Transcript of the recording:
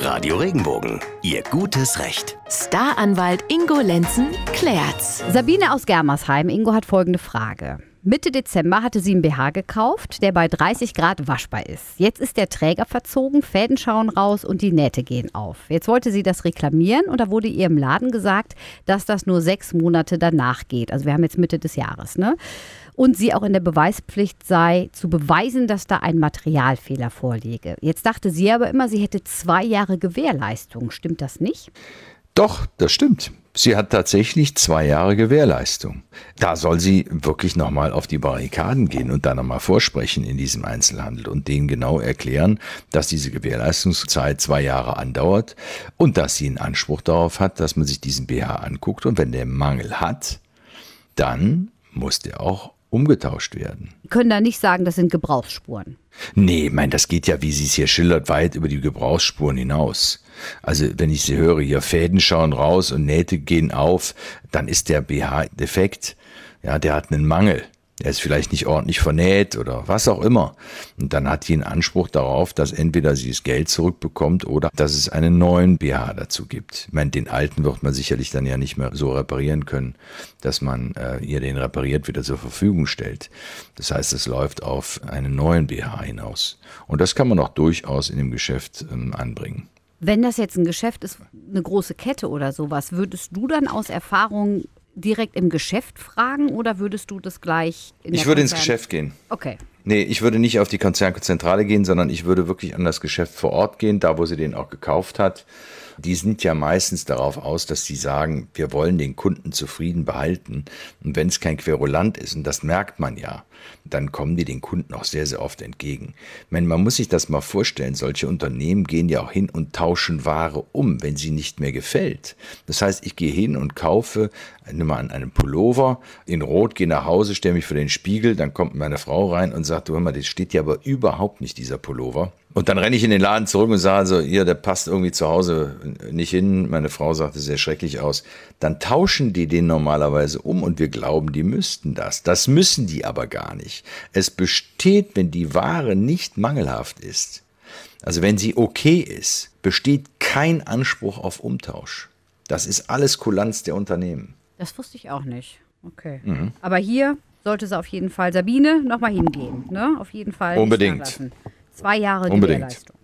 Radio Regenbogen, Ihr gutes Recht. Staranwalt Ingo Lenzen klärt's. Sabine aus Germersheim, Ingo hat folgende Frage. Mitte Dezember hatte sie einen BH gekauft, der bei 30 Grad waschbar ist. Jetzt ist der Träger verzogen, Fäden schauen raus und die Nähte gehen auf. Jetzt wollte sie das reklamieren und da wurde ihr im Laden gesagt, dass das nur sechs Monate danach geht. Also wir haben jetzt Mitte des Jahres, ne? Und sie auch in der Beweispflicht sei, zu beweisen, dass da ein Materialfehler vorliege. Jetzt dachte sie aber immer, sie hätte zwei Jahre Gewährleistung. Stimmt das nicht? Doch, das stimmt. Sie hat tatsächlich zwei Jahre Gewährleistung. Da soll sie wirklich nochmal auf die Barrikaden gehen und da nochmal vorsprechen in diesem Einzelhandel und denen genau erklären, dass diese Gewährleistungszeit zwei Jahre andauert und dass sie einen Anspruch darauf hat, dass man sich diesen BH anguckt und wenn der Mangel hat, dann muss der auch umgetauscht werden. Können da nicht sagen, das sind Gebrauchsspuren. Nee, mein, das geht ja, wie sie es hier schildert, weit über die Gebrauchsspuren hinaus. Also, wenn ich sie höre, hier Fäden schauen raus und Nähte gehen auf, dann ist der BH defekt. Ja, der hat einen Mangel er ist vielleicht nicht ordentlich vernäht oder was auch immer. Und dann hat die einen Anspruch darauf, dass entweder sie das Geld zurückbekommt oder dass es einen neuen BH dazu gibt. Ich meine, den alten wird man sicherlich dann ja nicht mehr so reparieren können, dass man äh, ihr den repariert wieder zur Verfügung stellt. Das heißt, es läuft auf einen neuen BH hinaus. Und das kann man auch durchaus in dem Geschäft ähm, anbringen. Wenn das jetzt ein Geschäft ist, eine große Kette oder sowas, würdest du dann aus Erfahrung direkt im Geschäft fragen oder würdest du das gleich in Ich würde ins Geschäft gehen. Okay. Nee, ich würde nicht auf die Konzernzentrale gehen, sondern ich würde wirklich an das Geschäft vor Ort gehen, da wo sie den auch gekauft hat die sind ja meistens darauf aus, dass sie sagen, wir wollen den Kunden zufrieden behalten. Und wenn es kein Querulant ist, und das merkt man ja, dann kommen die den Kunden auch sehr, sehr oft entgegen. Meine, man muss sich das mal vorstellen, solche Unternehmen gehen ja auch hin und tauschen Ware um, wenn sie nicht mehr gefällt. Das heißt, ich gehe hin und kaufe, nimm mal an einem Pullover, in Rot, gehe nach Hause, stelle mich vor den Spiegel, dann kommt meine Frau rein und sagt, du hör mal, das steht ja aber überhaupt nicht, dieser Pullover. Und dann renne ich in den Laden zurück und sage so, ihr, der passt irgendwie zu Hause nicht hin. Meine Frau sagte, sehr schrecklich aus. Dann tauschen die den normalerweise um und wir glauben, die müssten das. Das müssen die aber gar nicht. Es besteht, wenn die Ware nicht mangelhaft ist, also wenn sie okay ist, besteht kein Anspruch auf Umtausch. Das ist alles Kulanz der Unternehmen. Das wusste ich auch nicht. Okay. Mhm. Aber hier sollte es auf jeden Fall Sabine nochmal hingehen. Ne? Auf jeden Fall. Unbedingt. Zwei Jahre Unbedingt. Gewährleistung.